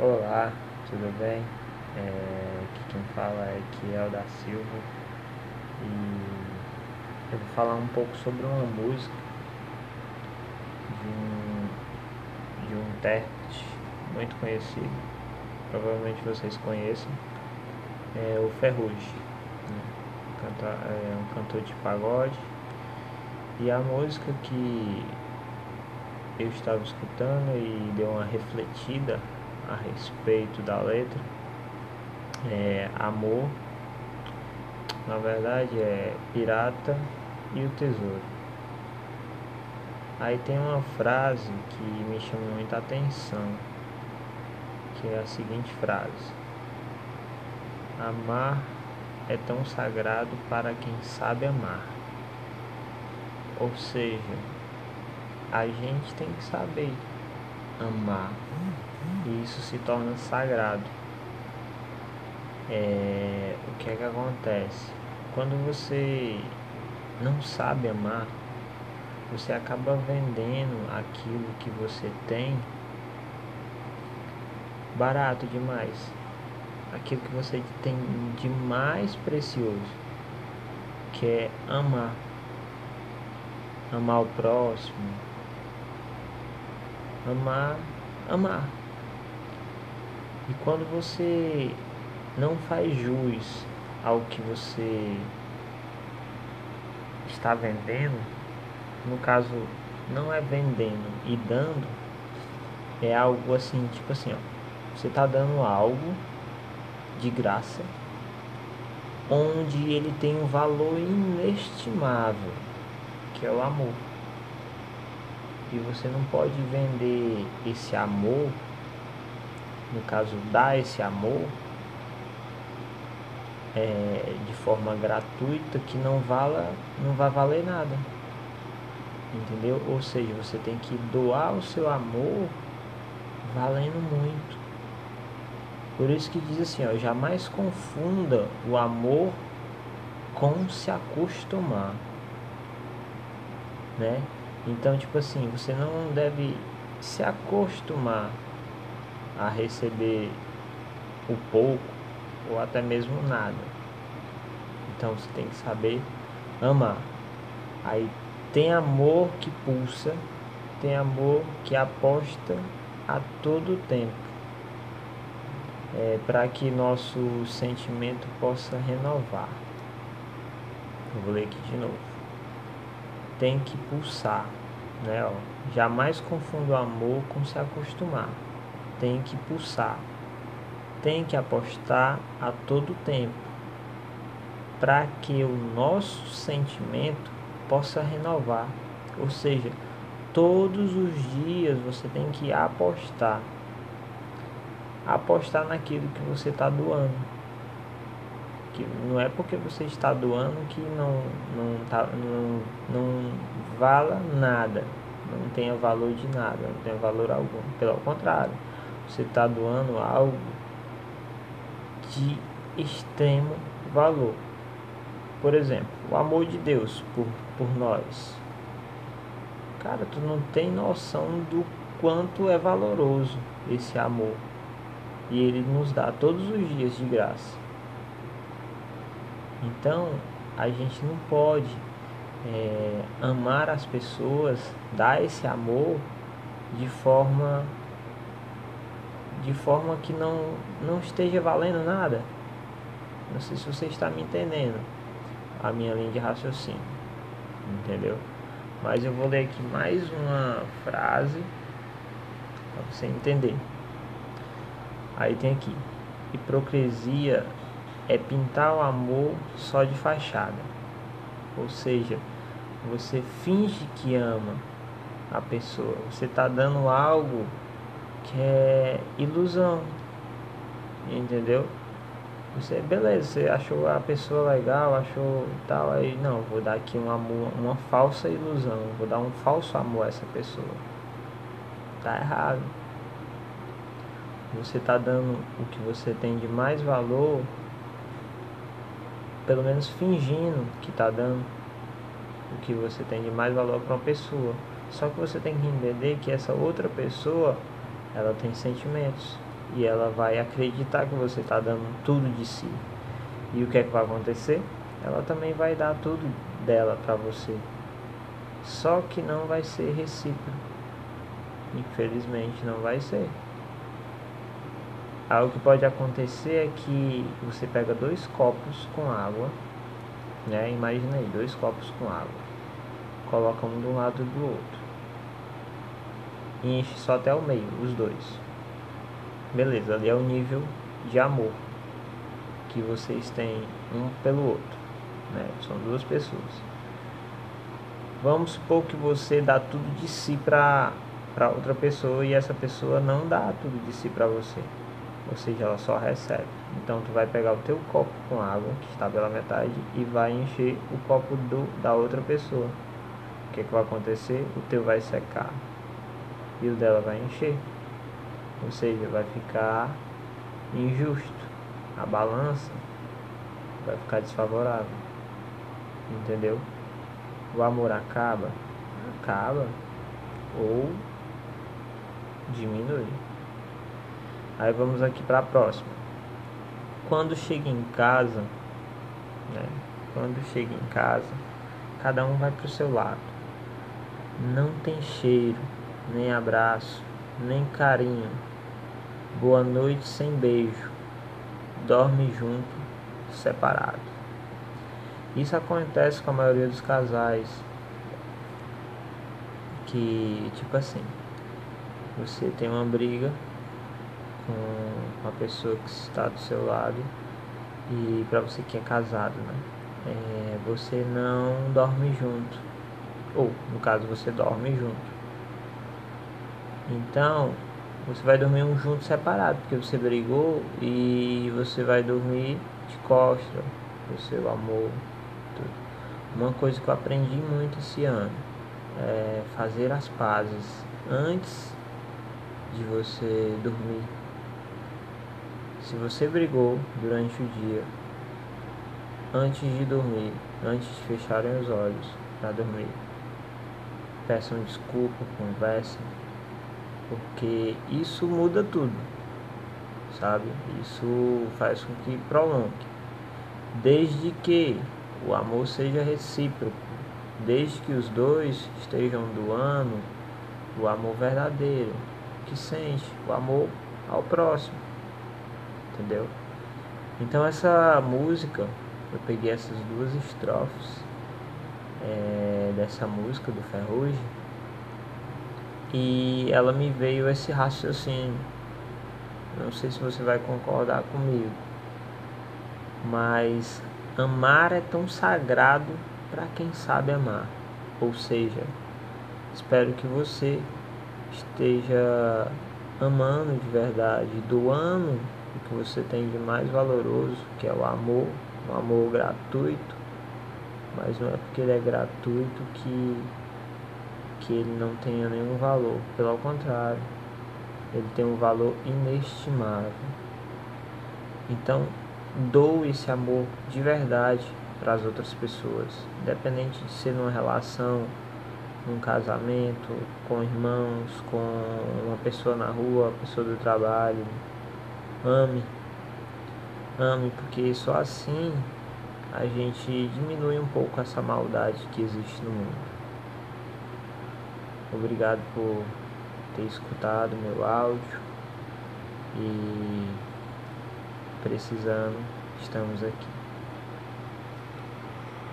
Olá, tudo bem? É, aqui quem fala é Kiel da Silva e eu vou falar um pouco sobre uma música de um, de um intérprete muito conhecido, provavelmente vocês conheçam, é o Ferrugem, né? Canta, é um cantor de pagode e a música que eu estava escutando e deu uma refletida a respeito da letra é amor, na verdade é pirata e o tesouro. Aí tem uma frase que me chama muita atenção, que é a seguinte frase: Amar é tão sagrado para quem sabe amar. Ou seja, a gente tem que saber amar e isso se torna sagrado. É, o que é que acontece? Quando você não sabe amar, você acaba vendendo aquilo que você tem barato demais. Aquilo que você tem de mais precioso, que é amar. Amar o próximo. Amar, amar. E quando você não faz jus ao que você está vendendo, no caso não é vendendo e dando, é algo assim, tipo assim, ó, você está dando algo de graça, onde ele tem um valor inestimável, que é o amor. E você não pode vender esse amor no caso, dar esse amor é, de forma gratuita que não vala, não vai valer nada. Entendeu? Ou seja, você tem que doar o seu amor valendo muito. Por isso que diz assim, ó, jamais confunda o amor com se acostumar. Né? Então, tipo assim, você não deve se acostumar a receber o pouco ou até mesmo nada. Então você tem que saber amar. Aí tem amor que pulsa, tem amor que aposta a todo tempo. É, para que nosso sentimento possa renovar. Eu vou ler aqui de novo. Tem que pulsar, né? Ó. Jamais confunda o amor com se acostumar tem que pulsar, tem que apostar a todo tempo, para que o nosso sentimento possa renovar. Ou seja, todos os dias você tem que apostar. Apostar naquilo que você está doando. Que não é porque você está doando que não, não, tá, não, não vala nada, não tenha valor de nada, não tenha valor algum. Pelo contrário, você está doando algo de extremo valor. Por exemplo, o amor de Deus por, por nós. Cara, tu não tem noção do quanto é valoroso esse amor. E ele nos dá todos os dias de graça. Então, a gente não pode é, amar as pessoas, dar esse amor de forma de forma que não, não esteja valendo nada. Não sei se você está me entendendo a minha linha de raciocínio. Entendeu? Mas eu vou ler aqui mais uma frase para você entender. Aí tem aqui: hipocrisia é pintar o amor só de fachada. Ou seja, você finge que ama a pessoa. Você está dando algo que é ilusão. Entendeu? Você, beleza, você achou a pessoa legal, achou tal, aí não, vou dar aqui uma, uma falsa ilusão, vou dar um falso amor a essa pessoa. Tá errado. Você tá dando o que você tem de mais valor, pelo menos fingindo que tá dando o que você tem de mais valor para uma pessoa. Só que você tem que entender que essa outra pessoa ela tem sentimentos. e ela vai acreditar que você está dando tudo de si. E o que é que vai acontecer? Ela também vai dar tudo dela para você. Só que não vai ser recíproco. Infelizmente não vai ser. Algo que pode acontecer é que você pega dois copos com água, né? Imagina aí, dois copos com água. Coloca um um lado do outro. E enche só até o meio, os dois. Beleza, ali é o nível de amor que vocês têm um pelo outro. Né? São duas pessoas. Vamos supor que você dá tudo de si para outra pessoa e essa pessoa não dá tudo de si para você ou seja, ela só recebe. Então tu vai pegar o teu copo com água, que está pela metade, e vai encher o copo do, da outra pessoa. O que, é que vai acontecer? O teu vai secar e o dela vai encher. Ou seja, vai ficar injusto. A balança vai ficar desfavorável. Entendeu? O amor acaba, acaba ou diminui. Aí vamos aqui para a próxima. Quando chega em casa, né? Quando chega em casa, cada um vai para o seu lado. Não tem cheiro, nem abraço, nem carinho. Boa noite sem beijo. Dorme junto, separado. Isso acontece com a maioria dos casais. Que, tipo assim, você tem uma briga com a pessoa que está do seu lado e para você que é casado, né? É, você não dorme junto, ou no caso você dorme junto. Então você vai dormir um junto separado, porque você brigou e você vai dormir de costa, o seu amor. Tudo. Uma coisa que eu aprendi muito esse ano é fazer as pazes antes de você dormir se você brigou durante o dia, antes de dormir, antes de fecharem os olhos para dormir, peçam desculpa, conversem, porque isso muda tudo, sabe? Isso faz com que prolongue, desde que o amor seja recíproco, desde que os dois estejam doando o amor verdadeiro, que sente o amor ao próximo entendeu? Então essa música, eu peguei essas duas estrofes é, dessa música do Ferrugem e ela me veio esse raciocínio. Não sei se você vai concordar comigo, mas amar é tão sagrado para quem sabe amar. Ou seja, espero que você esteja amando de verdade, doando o que você tem de mais valoroso, que é o amor, um amor gratuito, mas não é porque ele é gratuito que, que ele não tenha nenhum valor, pelo contrário, ele tem um valor inestimável. Então, dou esse amor de verdade para as outras pessoas, independente de ser numa relação, num casamento, com irmãos, com uma pessoa na rua, pessoa do trabalho, Ame. Ame, porque só assim a gente diminui um pouco essa maldade que existe no mundo. Obrigado por ter escutado meu áudio e precisando, estamos aqui.